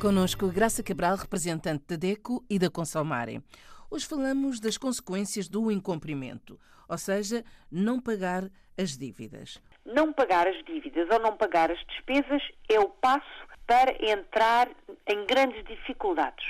Conosco Graça Cabral, representante da DECO e da Consalmare. Hoje falamos das consequências do incumprimento, ou seja, não pagar as dívidas. Não pagar as dívidas ou não pagar as despesas é o passo para entrar em grandes dificuldades.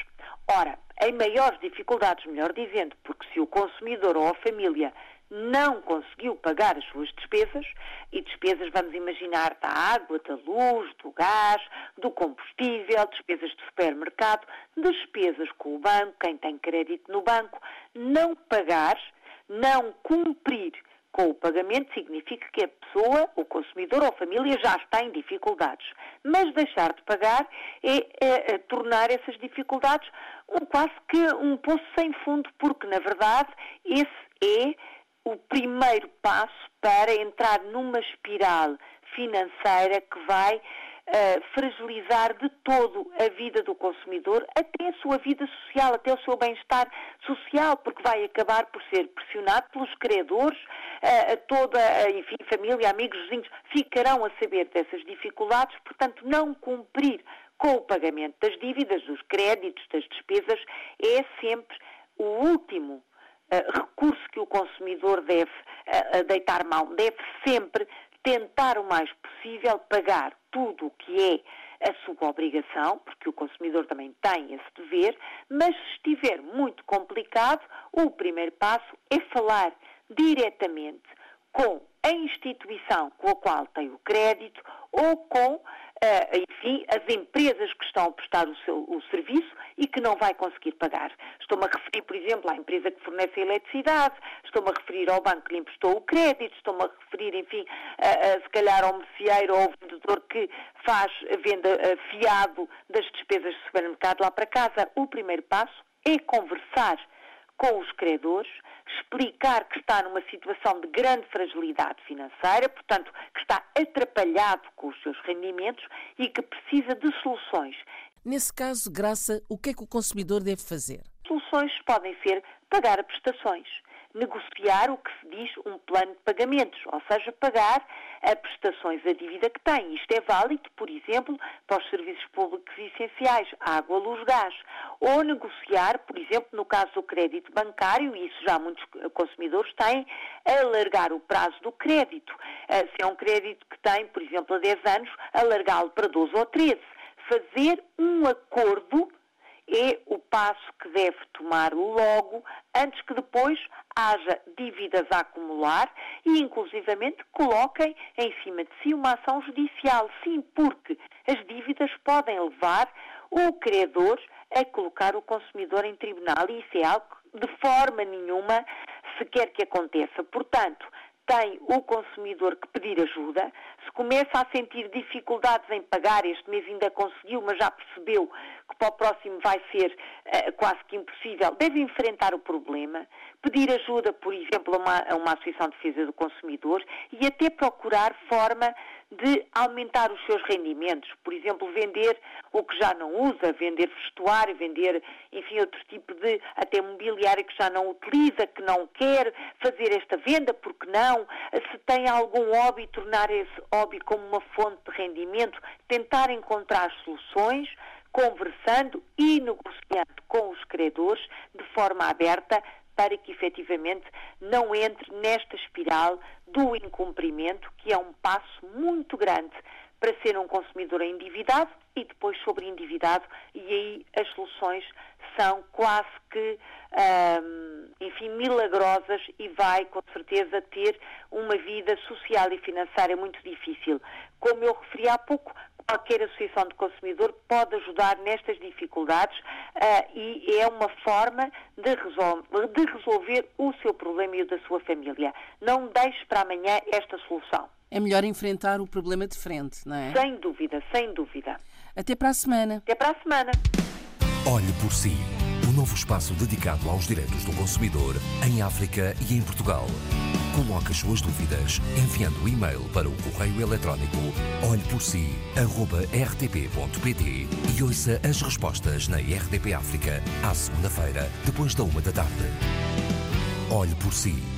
Ora, em maiores dificuldades, melhor dizendo, porque se o consumidor ou a família não conseguiu pagar as suas despesas, e despesas vamos imaginar da água, da luz, do gás, do combustível, despesas de supermercado, despesas com o banco, quem tem crédito no banco, não pagar, não cumprir com o pagamento significa que a pessoa, o consumidor ou a família já está em dificuldades. Mas deixar de pagar é, é, é tornar essas dificuldades um, quase que um poço sem fundo, porque na verdade esse é o primeiro passo para entrar numa espiral financeira que vai uh, fragilizar de todo a vida do consumidor, até a sua vida social, até o seu bem-estar social, porque vai acabar por ser pressionado pelos credores, uh, toda, uh, enfim, família, amigos, vizinhos, ficarão a saber dessas dificuldades, portanto, não cumprir com o pagamento das dívidas, dos créditos, das despesas, é sempre o último recurso que o consumidor deve deitar mão. Deve sempre tentar o mais possível pagar tudo o que é a sua obrigação, porque o consumidor também tem esse dever, mas se estiver muito complicado, o primeiro passo é falar diretamente com a instituição com a qual tem o crédito ou com uh, enfim, as empresas que estão a prestar o, seu, o serviço e que não vai conseguir pagar. Estou-me a referir, por exemplo, à empresa que fornece a eletricidade, estou-me a referir ao banco que lhe emprestou o crédito, estou-me a referir, enfim, a, a, se calhar ao merceeiro ou ao vendedor que faz a venda a fiado das despesas de supermercado lá para casa. O primeiro passo é conversar com os credores, explicar que está numa situação de grande fragilidade financeira, portanto, que está atrapalhado com os seus rendimentos e que precisa de soluções. Nesse caso, Graça, o que é que o consumidor deve fazer? Soluções podem ser pagar prestações negociar o que se diz um plano de pagamentos, ou seja, pagar a prestações a dívida que tem. Isto é válido, por exemplo, para os serviços públicos essenciais, água, luz, gás. Ou negociar, por exemplo, no caso do crédito bancário, e isso já muitos consumidores têm, alargar o prazo do crédito. Eh, se é um crédito que tem, por exemplo, a 10 anos, alargá-lo para 12 ou 13. Fazer um acordo é o passo que deve tomar logo, antes que depois haja dívidas a acumular e, inclusivamente, coloquem em cima de si uma ação judicial. Sim, porque as dívidas podem levar o credor a colocar o consumidor em tribunal e isso é algo que, de forma nenhuma, se quer que aconteça. Portanto, tem o consumidor que pedir ajuda, se começa a sentir dificuldades em pagar, este mês ainda conseguiu, mas já percebeu que para o próximo vai ser uh, quase que impossível, deve enfrentar o problema, pedir ajuda, por exemplo, a uma, a uma Associação de Defesa do Consumidor e até procurar forma de aumentar os seus rendimentos, por exemplo, vender o que já não usa, vender vestuário, vender, enfim, outro tipo de, até mobiliário que já não utiliza, que não quer fazer esta venda, porque não, se tem algum hobby, tornar esse hobby como uma fonte de rendimento, tentar encontrar soluções, conversando e negociando com os credores de forma aberta para que efetivamente não entre nesta espiral do incumprimento, que é um passo muito grande para ser um consumidor endividado e depois sobre endividado, e aí as soluções são quase que, enfim, milagrosas e vai com certeza ter uma vida social e financeira muito difícil. Como eu referi há pouco, qualquer associação de consumidor pode ajudar nestas dificuldades uh, e é uma forma de, de resolver o seu problema e o da sua família. Não deixe para amanhã esta solução. É melhor enfrentar o problema de frente, não é? Sem dúvida, sem dúvida. Até para a semana. Até para a semana. Olhe por si. O um novo espaço dedicado aos direitos do consumidor em África e em Portugal. Coloque as suas dúvidas enviando o e-mail para o correio eletrónico olheporsi.rtp.pt e ouça as respostas na RDP África à segunda-feira, depois da uma da tarde. Olhe por si.